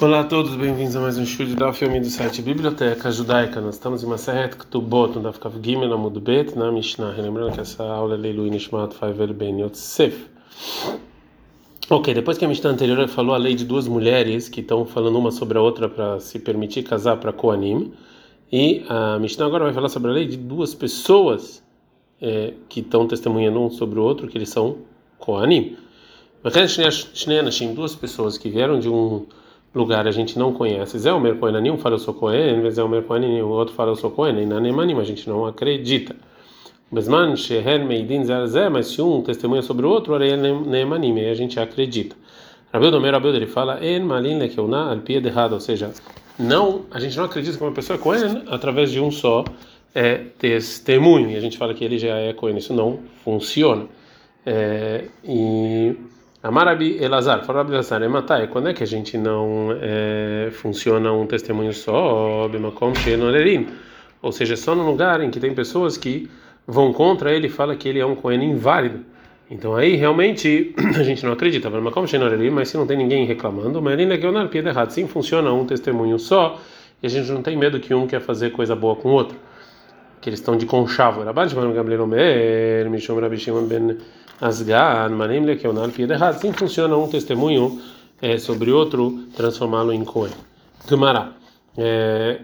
Olá a todos, bem-vindos a mais um show da filme do site Biblioteca Judaica. Nós estamos em uma série Ktubot, no Dafkav Gimel Amud Bet, na Mishnah. Lembrando que essa aula é Leilu Nishmat Faivel Ben Yotsef. Ok, depois que a Mishnah anterior falou a lei de duas mulheres que estão falando uma sobre a outra para se permitir casar para Koanim, e a Mishnah agora vai falar sobre a lei de duas pessoas é, que estão testemunhando um sobre o outro, que eles são Koanim. Duas pessoas que vieram de um lugar a gente não conhece. Zé Omer Kohen um fala eu sou Kohen, Zé Omer Kohen o outro fala eu sou Kohen, e na Nemanim a gente não acredita. Besman Shehen Meidin Zé, mas se um testemunha sobre o outro, aí é Nemanim, aí a gente acredita. Rabi Omer Rabi ele fala En Malin Lekeuna al pie errado, ou seja, não, a gente não acredita que uma pessoa é Kohen através de um só é, testemunho, e a gente fala que ele já é Kohen, isso não funciona. É, e Amarabi Elazar, fala Rabi Elazar, Ematai, quando é que a gente não é, funciona um testemunho só, Bimakom Sheenorerim? Ou seja, só no lugar em que tem pessoas que vão contra ele e fala que ele é um Kohen inválido. Então aí realmente a gente não acredita, mas se não tem ninguém reclamando, mas ele é na piada errado. Sim, funciona um testemunho só e a gente não tem medo que um quer fazer coisa boa com o outro. Que eles estão de conchavo. Rabbi Gabriel Omer, Mishom Shimon ben Asgan, Manem Lekeonar, piada errado. Sim, funciona um testemunho é, sobre outro, transformá-lo em Cohen. Gemara. É,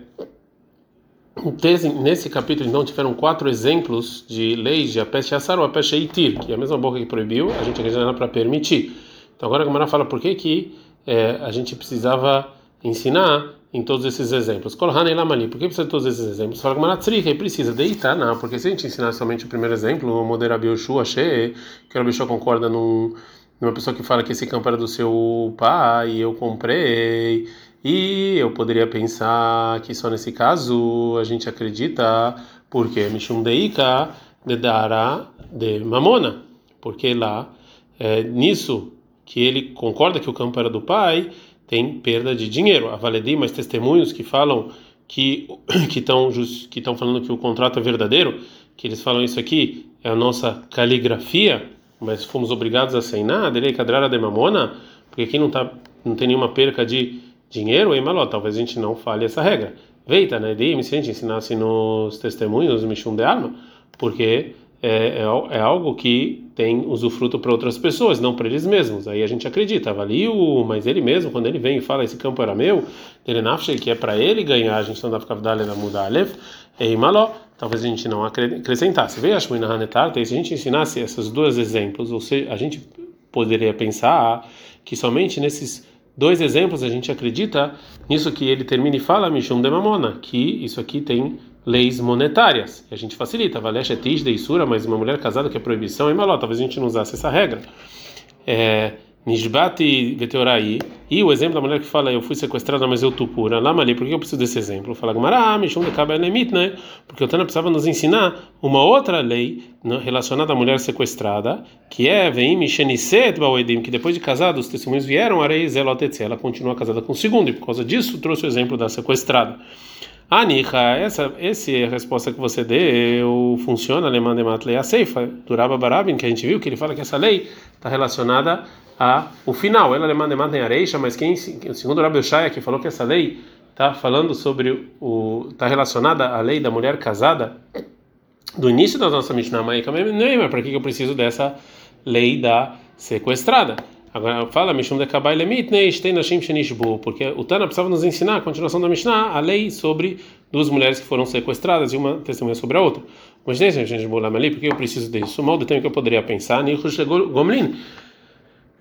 Nesse capítulo, então, tiveram quatro exemplos de leis de Apesh Yassar ou Apesh Eitir, que é a mesma boca que proibiu, a gente acredita para permitir. Então, agora a Gamara fala por que, que é, a gente precisava ensinar em todos esses exemplos. Por que precisa de todos esses exemplos? Fala Tzrika, precisa deitar, não, porque se a gente ensinar somente o primeiro exemplo, o Moder Abioshu achei que o Abioshu concorda num, numa pessoa que fala que esse campo era do seu pai eu comprei e eu poderia pensar que só nesse caso a gente acredita, porque Mishum Deika Dedara de Mamona, porque lá, é, nisso que ele concorda que o campo era do pai, tem perda de dinheiro. A Valedi, mas testemunhos que falam que que estão que estão falando que o contrato é verdadeiro, que eles falam isso aqui é a nossa caligrafia, mas fomos obrigados a assinar, Derei Kadrara de Mamona, porque aqui não tá não tem nenhuma perca de dinheiro em maló. Talvez a gente não fale essa regra. Veita, né? De se a gente ensinasse nos testemunhos Mishum de alma, porque é, é, é, algo que tem usufruto para outras pessoas, não para eles mesmos. Aí a gente acredita, valeu, mas ele mesmo, quando ele vem e fala esse campo era meu, ele que é para ele ganhar, a gente não dá para na mudalev, em maló. Talvez a gente não acrescentasse. Veja, Shmuina Hanetar, se a gente ensinasse esses dois exemplos, ou seja, a gente poderia pensar que somente nesses dois exemplos, a gente acredita nisso que ele termina e fala, Mishum de Mamona, que isso aqui tem leis monetárias. E a gente facilita, Valesh etish de Isura, mas uma mulher casada que é proibição, é maló, talvez a gente não usasse essa regra. É, Nishbati Veteorai, e o exemplo da mulher que fala, eu fui sequestrada, mas eu tô pura. Lá, Mali, por que eu preciso desse exemplo? Fala, Gamara, Mishum de Kabelemit, né? Porque o Tana precisava nos ensinar uma outra lei né, relacionada à mulher sequestrada, que é, vem Misheniset Bawedim, que depois de casada, os testemunhos vieram, Arei Zelotetze, ela continua casada com o segundo, e por causa disso trouxe o exemplo da sequestrada. Anica, essa, essa é a resposta que você deu funciona, alemã de matlei a ceifa, duraba barabin, que a gente viu que ele fala que essa lei está relacionada a o final. Ela alemã de matlei areixa, mas quem, segundo o Rabi Shaya, que falou que essa lei está falando sobre o, está relacionada à lei da mulher casada do início da nossa Mishnah Maika, mas para que eu preciso dessa lei da sequestrada? Agora fala Mishum de Kabai Lemit Neishtei Nashim Shenishbu, porque o Tana precisava nos ensinar, a continuação da Mishnah, a lei sobre duas mulheres que foram sequestradas e uma testemunha sobre a outra. Mas nem Shenishbu Lamali, porque eu preciso disso. Mal do tempo que eu poderia pensar, Nichush Gomlin.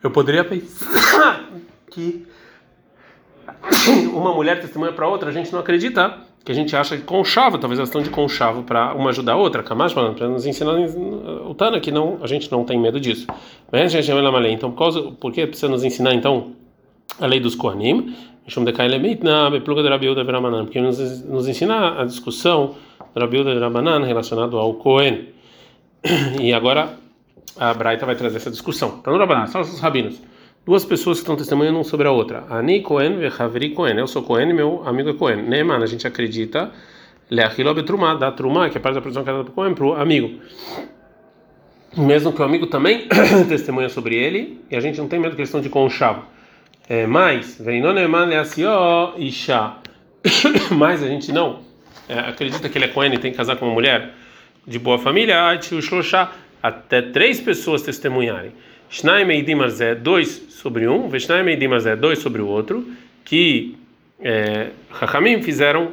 Eu poderia pensar que uma mulher testemunha para outra, a gente não acredita que a gente acha que conchavo, talvez elas estão de conchavo para uma ajudar a outra, Kamash, para nos ensinar o Tana que não, a gente não tem medo disso. Mas a gente Então, por, causa, por que precisa nos ensinar então a lei dos Kohanim? Porque nos, nos ensina a discussão da Rabiuda de Rabanan relacionado ao Kohen. E agora a Braita vai trazer essa discussão. No Rabanan, são os rabinos duas pessoas que estão testemunhando um sobre a outra. Ani Cohen Havri Cohen. Eu sou Cohen e meu amigo é Cohen. Neeman, a gente acredita. Leachilo Betrumá, da Trumá, que é parte da produção que é para Cohen, para o amigo. Mesmo que o amigo também testemunha sobre ele, e a gente não tem medo que eles estão de conchavo. É, mas, isha. mas a gente não é, acredita que ele é Cohen e tem que casar com uma mulher de boa família, até três pessoas testemunharem. Shnaim Eidim Arzé, dois sobre um, Veshnaim Eidim Arzé, dois sobre o outro, que é, Hakamim fizeram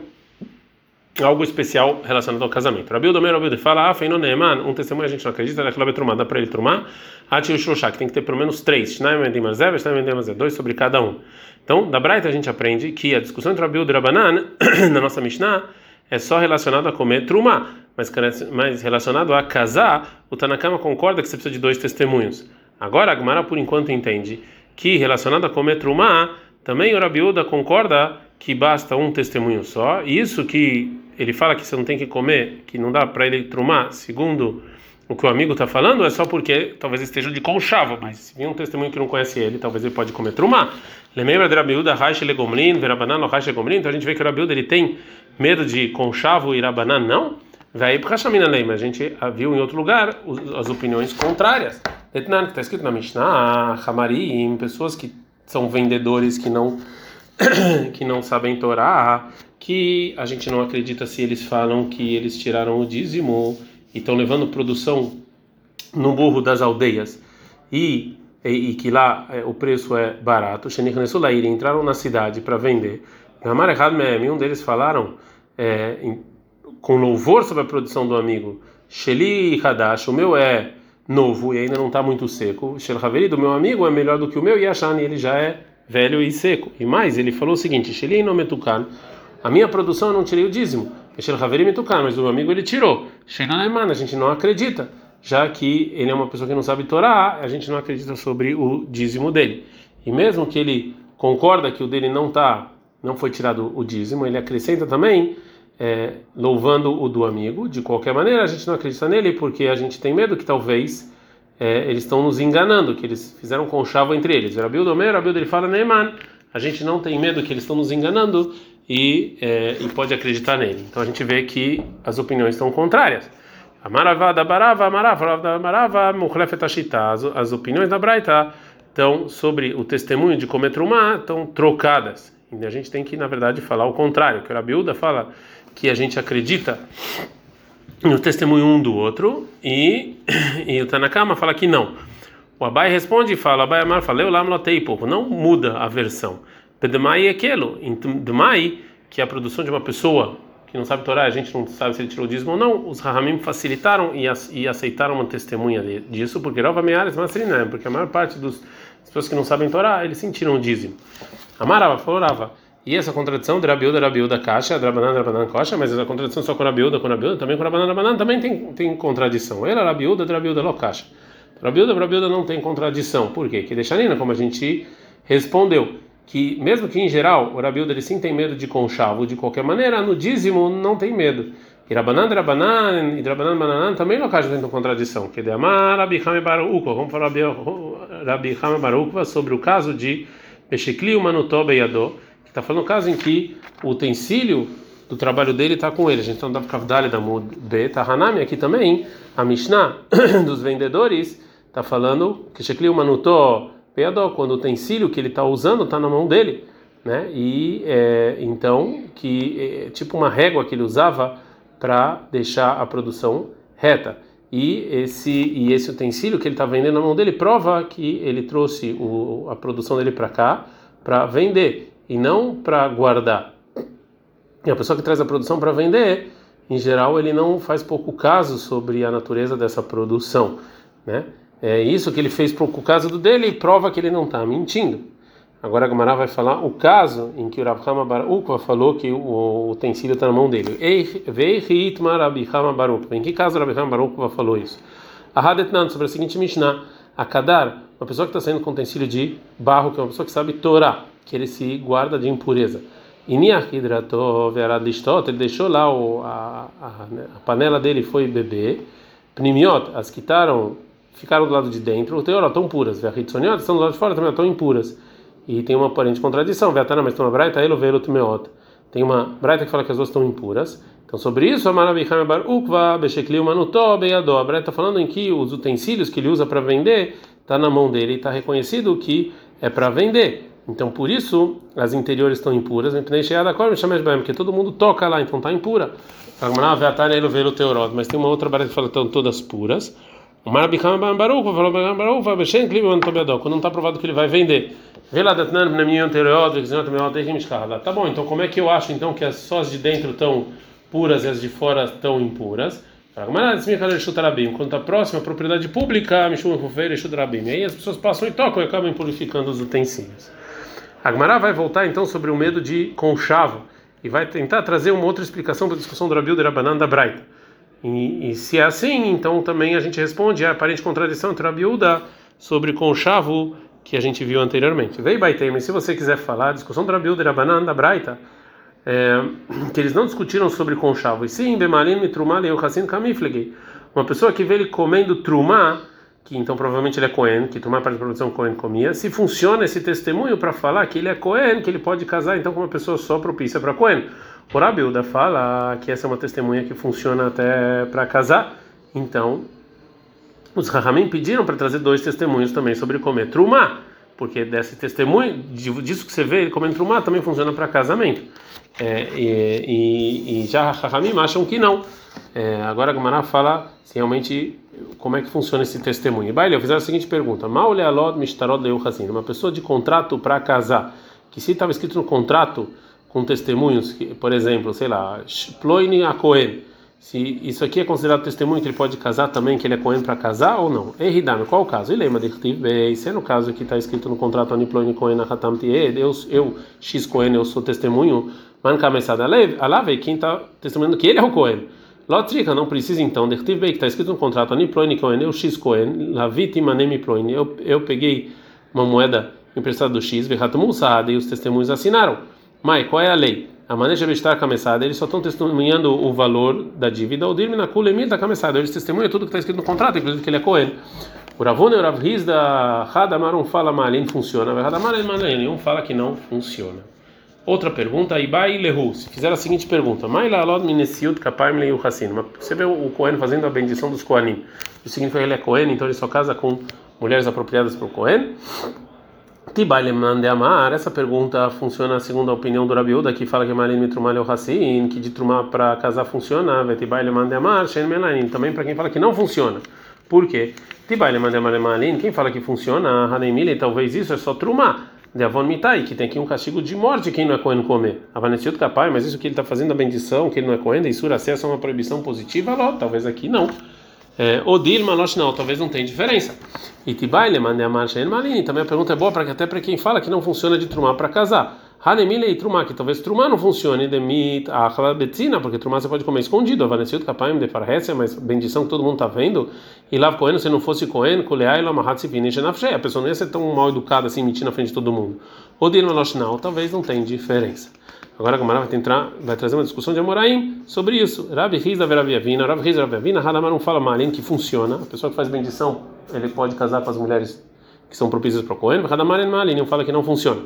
algo especial relacionado ao casamento. Rabi Udomer, Rabi fala, ah, Feino Neeman, um testemunho a gente não acredita, daquela betrumá, dá para ele trumar, Ati o Shloshá, que tem que ter pelo menos três, Shnaim Eidim Arzé, Veshnaim Eidim Arzé, dois sobre cada um. Então, da Braita a gente aprende que a discussão entre Rabi e Rabanan, na nossa Mishnah, é só relacionado a comer trumá, mas, mas relacionado a casar, o Tanakama concorda que você precisa de dois testemunhos. Agora a Gemara por enquanto entende que relacionado a comer trumá, também o Rabiuda concorda que basta um testemunho só. Isso que ele fala que você não tem que comer, que não dá para ele trumar, segundo o que o amigo está falando, é só porque talvez esteja de conchavo, mas se vir um testemunho que não conhece ele, talvez ele pode comer trumar. Lembra de Rabiuda, Raish Legomlin, Verabanan, Raish Legomlin, então a gente vê que o Rabiuda ele tem medo de conchavo e Rabanan não? Vai para mas a gente viu em outro lugar as opiniões contrárias. Etnan, que está escrito na Mishnah, Hamarim, pessoas que são vendedores que não que não sabem Torá, que a gente não acredita se eles falam que eles tiraram o dízimo e estão levando produção no burro das aldeias e, e, e que lá é, o preço é barato. Sheniknesulair entraram na cidade para vender. Ramar um deles falaram é, com louvor sobre a produção do amigo. Sheli Hadash, o meu é novo e ainda não está muito seco. Shel Haveri, do meu amigo, é melhor do que o meu e Shani, ele já é velho e seco. E mais, ele falou o seguinte: Sheli no metukan, a minha produção eu não tirei o dízimo. Shel Haveri metukan, mas o meu amigo ele tirou. Shenaneman, a gente não acredita, já que ele é uma pessoa que não sabe Torá, a gente não acredita sobre o dízimo dele. E mesmo que ele concorda que o dele não tá, não foi tirado o dízimo, ele acrescenta também é, louvando o do amigo. De qualquer maneira, a gente não acredita nele porque a gente tem medo que talvez é, eles estão nos enganando, que eles fizeram conchavo entre eles. Rabiu Domer, Rabiu ele fala, Neyman, a gente não tem medo que eles estão nos enganando e, é, e pode acreditar nele. Então a gente vê que as opiniões estão contrárias. Amaravá da Barava, Amarava da Amarava, Mukhlefetashita. As opiniões da Braita estão sobre o testemunho de comer trumá, estão trocadas. E a gente tem que, na verdade, falar o contrário, que o Rabiuda fala que a gente acredita no testemunho um do outro e, e o Tanakama fala que não. O Abai responde e fala, Abai Amar fala, eu lá pouco, não muda a versão. Pedemai é aquilo, Demai, que é a produção de uma pessoa que não sabe Torá, a gente não sabe se ele tirou dízimo ou não, os Rahamim facilitaram e, aceitaram uma testemunha disso, porque Rova Meares Masrinam, porque a maior parte das pessoas que não sabem Torá, eles sentiram o dízimo. Amarava, falou Rava. E essa contradição de Rabiuda, Caixa, Drabanan, Drabanan, Caixa, mas essa contradição só com Rabiuda, com Rabiuda, também com Rabanan, Rabanan, também tem, tem contradição. Ele, Rabiuda, Rabiuda, Lo, Caixa. Rabiuda, Rabiuda não tem contradição. Por quê? Que deixa Nina, como a gente respondeu, que mesmo que em geral o Rabiuda ele sim tem medo de conchavo, de qualquer maneira, no dízimo não tem medo. E Rabanan, Rabanan, e Rabanan, Bananan também no caso tem contradição. Que de Amar, Rabi Hame Baruchva, vamos falar Baruchva sobre o caso de Beshekli, Manutobe Yadó Está falando o caso em que o utensílio do trabalho dele está com ele. A gente está no Kavdali da Mud B, tá Hanami aqui também. A Mishnah dos vendedores está falando que Shekli Manutó Peadó, quando o utensílio que ele está usando está na mão dele, né? E é, então que é tipo uma régua que ele usava para deixar a produção reta. E esse e esse utensílio que ele está vendendo na mão dele prova que ele trouxe o, a produção dele para cá para vender e não para guardar. E a pessoa que traz a produção para vender, em geral, ele não faz pouco caso sobre a natureza dessa produção, né? É isso que ele fez pouco caso do dele e prova que ele não está mentindo. Agora a vai falar o caso em que o Rav Hama Baruch falou que o utensílio está na mão dele. Em que caso o Rav Hama Baruch falou isso? A Hadetnan, sobre a seguinte Mishnah, a Kadar, uma pessoa que está saindo com utensílio de barro, que é uma pessoa que sabe Torá, que ele se guarda de impureza. E Niachidratov Aradistot, ele deixou lá o, a, a, a, panela dele foi beber. Pnimiot, as que taram, ficaram do lado de dentro, o teor estão puras. Verritsoniot, estão do lado de fora também estão impuras. E tem uma aparente contradição. Vetana, mas tem uma braita, ele veio meot. Tem uma braita que fala que as duas estão impuras. Então, sobre isso, a Bar Ukva, Beshekli Manutó, Beyadó. A braita está falando em que os utensílios que ele usa para vender está na mão dele e está reconhecido que é para vender. Então, por isso, as interiores estão impuras, porque todo mundo toca lá, então está impura. Mas tem uma outra barra que fala que estão todas puras. Quando não está provado que ele vai vender. Tá bom, então como é que eu acho então que as só as de dentro estão puras e as de fora estão impuras? Quando está próximo à propriedade pública, e aí as pessoas passam e tocam e acabam purificando os utensílios. Agmará vai voltar então sobre o medo de conchavo e vai tentar trazer uma outra explicação para a discussão do Rabiu de Rabanan da Braita. E, e, se é assim, então também a gente responde a aparente contradição entre Rabiuda sobre conchavo que a gente viu anteriormente. Vei Baitem, se você quiser falar, a discussão do Rabiuda de Rabanan da Braita, é, que eles não discutiram sobre conchavo, e sim, Bemalim e Trumá Leuchassin Kamiflegei. Uma pessoa que vê ele comendo Trumá que então provavelmente ele é Cohen, que tomar parte da produção Cohen comia, se funciona esse testemunho para falar que ele é Cohen, que ele pode casar então com uma pessoa só propícia para Cohen. O Rabilda fala que essa é uma testemunha que funciona até para casar, então os Rahamim pediram para trazer dois testemunhos também sobre comer Trumá, porque desse testemunho, disso que você vê, ele comendo Trumá também funciona para casamento. É, e, e, e, já Rahamim acham que não. É, agora a Gamara fala se realmente como é que funciona esse testemunho. Baile, eu fiz a seguinte pergunta: uma pessoa de contrato para casar, que se estava escrito no contrato com testemunhos, que, por exemplo, sei lá, ploini a Cohen, se isso aqui é considerado testemunho que ele pode casar também, que ele é Cohen para casar ou não? Erridame, qual o caso? Ele lembra de se é no caso que está escrito no contrato Aniploini Cohen Ahatam eu, eu, X Cohen, eu sou testemunho, man kamesada alave, quem está testemunhando que ele é o Cohen. Lotrika, não precisa então, Dertiv Bey, que está escrito no contrato, Aniproin Cohen, eu X Cohen, Lavit Imanem Proin, eu, eu peguei uma moeda emprestada do X, Verratumu Saad, e os testemunhos assinaram. Mas qual é a lei? A maneira de estar cabeçada, eles só estão testemunhando o valor da dívida, o dirme na kulemir da cabeçada, eles testemunham tudo que está escrito no contrato, inclusive que ele é Cohen. O Ravone e o da Hadamar, um fala malin funciona, Hadamar e um fala que não funciona. Outra pergunta, Ibai Lehu, se fizer a seguinte pergunta, Você vê o Cohen fazendo a bendição dos Kohanim. Isso significa que ele é Cohen, então ele só casa com mulheres apropriadas para o Cohen? Tibai Amar, essa pergunta funciona segundo a opinião do Rabiuda, que fala que Malin Mitrumal Hassin, que de trumar para casar funciona, Tibai Amar, Shen também para quem fala que não funciona. Por quê? Tibai Amar Malin, quem fala que funciona, Hanemile, talvez isso é só trumar de Avon Mitai, que tem aqui um castigo de morte quem não é Cohen comer. Avanesiut Kapai, mas isso que ele está fazendo a bendição, que ele não é Cohen, Isura acesso é uma proibição positiva, talvez aqui não. É, Odil Malosh não, talvez não tenha diferença. E Tibai Lemane Amar Malini, também a pergunta é boa para até para quem fala que não funciona de trumar para casar. Hanemile e Trumá, que talvez Trumá não funcione, Demit Achla Betzina, porque Trumá você pode comer escondido, Avanesiut Kapaim de Farhésia, mas bendição que todo mundo está vendo, e Lav Cohen, se não fosse Cohen, Kuleai Lamahat Sivine Genafshei, a pessoa não ia ser tão mal educada assim, mentir na frente de todo mundo. Odil Malosh não, talvez não tenha diferença. Agora a Gamara vai, tentar, vai trazer uma discussão de Amoraim sobre isso. Rabi Riza Veraviavina, Rabi Riza Veraviavina, Hadamar não fala Marim que funciona. A pessoa que faz bendição, ele pode casar com as mulheres que são propícias para o Cohen, Hadamar é Malim, não fala que não funciona.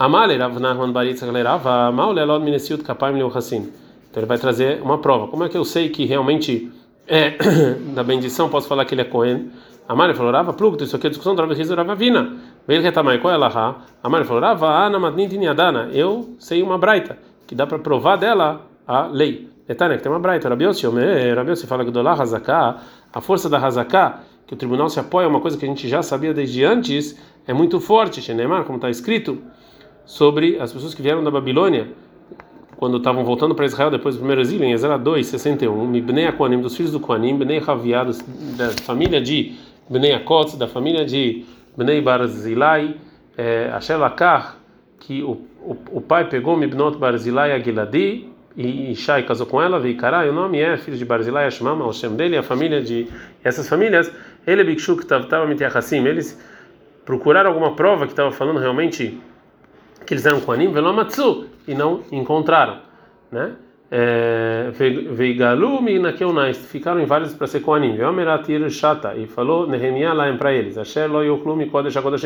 Amale Rav Nahman Baritza Galerava, Maule Elod Minesiut Kapam Leu Hassim. Então ele vai trazer uma prova. Como é que eu sei que realmente é da bendição posso falar que ele é Cohen? Amale falou, Rava Plugto, isso aqui é discussão do Rav Rava Vina. Veio retamai, qual é Laha? Amale falou, Rava Ana Madnit Niadana. Eu sei uma braita, que dá para provar dela a lei. Etânia, que tem uma braita. Rabiossi, Rabiossi fala que do La Hazaká, a força da Hazaká, que o tribunal se apoia, uma coisa que a gente já sabia desde antes, é muito forte. Shenemar, como está escrito sobre as pessoas que vieram da Babilônia quando estavam voltando para Israel depois do primeiro exílio, em Ezra 2, 61, Mibnei Akoanim, dos filhos do Koanim, Bnei Havia, da família de Bnei Akotz, da família de Bnei Barzilai, é, Asher Lakar, que o, o, o, pai pegou Mibnot Barzilai Agiladi, e Shai casou com ela, Veikará, e o nome é filho de Barzilai, Ashmama, o Shem dele, a família de essas famílias, ele Bikshuk Tavtava Mitiachassim, eles procuraram alguma prova que estava falando realmente que eles eram Koanim, Velomatsu, e não encontraram, né? É, naqueunais ficaram inválidos para ser Koanim. Veomeratir Shata e falou Nehemiah lá para eles: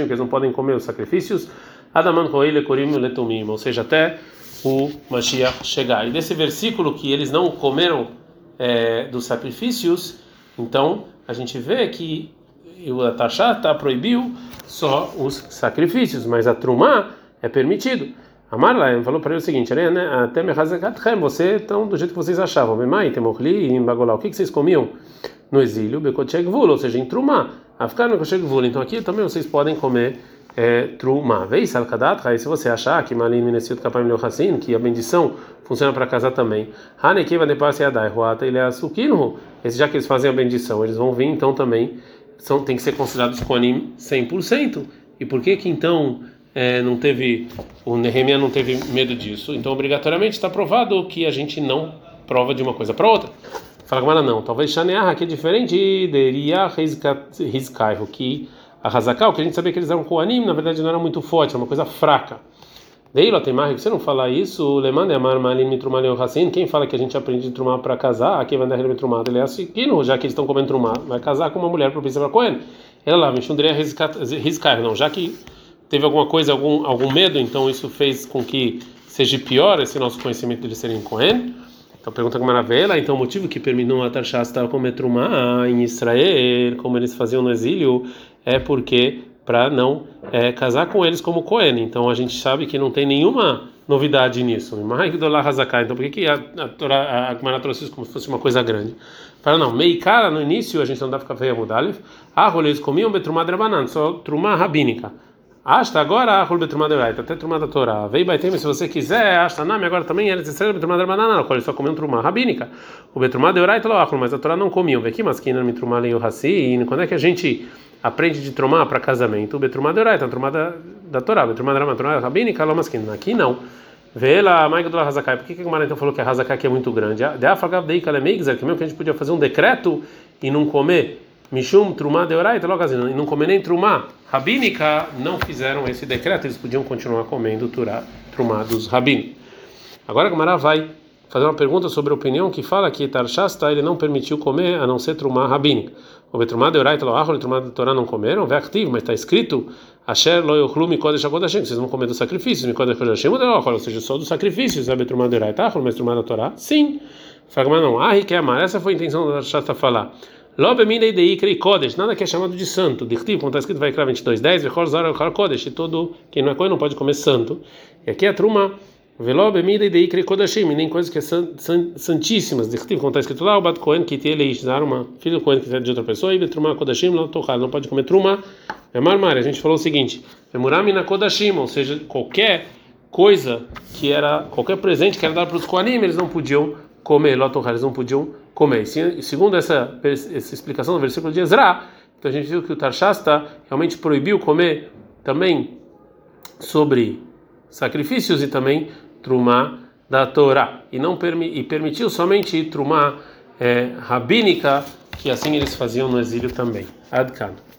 que eles não podem comer os sacrifícios. Ou seja, até o Mashiach chegar. E desse versículo que eles não comeram é, dos sacrifícios, então a gente vê que o Tachata proibiu só os sacrifícios, mas a Trumá é permitido. Amarla falou para ele o seguinte: né, até você estão do jeito que vocês achavam. Memai, temorli, em bagolá. O que vocês comiam no exílio? Bekochegvul, ou seja, em Trumá. Afkar Bekochegvul. Então aqui também vocês podem comer é, Trumá. Veis, Salkadat, se você achar que Malin Minesiut Kapam Leohassin, que a bendição funciona para casar também. Hanekiva de Pasiadai, Ruata é Esse já que eles fazem a bendição, eles vão vir então também, são, tem que ser considerados Koanim 100%. E por que que então é, não teve, o Nehemia não teve medo disso? Então, obrigatoriamente está provado que a gente não prova de uma coisa para outra. Fala Gamara, não. Talvez Shaneah, que é diferente de Ria Rizkaihu, que a Hazakal, que a gente sabia que eles eram Koanim, na verdade não era muito forte, era uma coisa fraca. Deilo tem mais, você não fala isso, Leman é amar malim mitrumaleu hassin, quem fala que a gente aprende de trumar para casar, aqui vai dar mitrumado, ele é assim, já que eles estão comendo trumar, vai casar com uma mulher propícia para Cohen. Ela lá, Mishundria riscar, não, já que teve alguma coisa, algum, algum medo, então isso fez com que seja pior esse nosso conhecimento de serem Cohen. Então pergunta com maravilha, então o motivo que permitiu a Tarshasta comer trumá em Israel, como eles faziam no exílio, é porque para não é, casar com eles como Cohen. Então a gente sabe que não tem nenhuma novidade nisso. Então por que, que a, a a Gemara trouxe isso como se fosse uma coisa grande? Para não, Meikara no início a gente não dá para ficar mudalif. Ah, eles comiam betrumá drabanan, só trumá rabínica. Asta agora a betrumá deuraita, até trumá da Torá. Vei baitem se você quiser, asta name agora também era Israel betrumá drabanan, qual eles só comiam trumá rabínica. O betrumá deuraita lo mas a Torá não comiam. Vê que masquina me trumá leio hassin. Quando é que a gente aprende de tromar para casamento, betrumá de oraita, tromá da, da Torá, betrumá da tromá rabínica, lomaskin. Aqui não. Vê lá, Maiga do Hazakai. Por que, que o Marantão falou que a Hazakai aqui é muito grande? De Afagav Dei Kalemeixa, que mesmo que a gente podia fazer um decreto e não comer Mishum Trumá de Oraita, logo assim, e não comer nem Trumá rabínica, não fizeram esse decreto, eles podiam continuar comendo Trumá dos rabínicos. Agora Gamara vai fazer uma pergunta sobre a opinião que fala que Tarshasta ele não permitiu comer a não ser Trumá rabínica. O Betrumá de Oraita Loachol e Trumá de Torá não comeram, vê ativo, mas está escrito Asher lo yochlu mikodesh akodashim, vocês vão comer dos sacrifícios, mikodesh akodashim, ou seja, só dos sacrifícios, a Betrumá de Oraita, mas Trumá da Torá, sim. Fala, não, ah, que amar, essa foi a intenção da Tarshasta falar. Nada que é chamado de santo. Dictivo, como está escrito, vai criar 22, 10, vechor zara kodesh, todo quem não é coisa não pode comer santo. E aqui é a truma Veló bemida e dei kodashim, nem coisas que são santíssimas. Dictivo, como está escrito lá, o bat kohen que ele dar uma filho do que é de outra pessoa, e betruma kodashim não tocar, não pode comer truma. É marmar. A gente falou o seguinte: Emurami na kodashim, ou seja, qualquer coisa que era, qualquer presente que era dado para os koanim, eles não podiam comer, lotohar, eles não podiam comer. E segundo essa, essa explicação do versículo de Ezra, então a gente viu que o Tarshasta realmente proibiu comer também sobre sacrifícios e também trumá da Torá e não permi e permitiu somente trumá é, rabínica que assim eles faziam no exílio também. Adkan.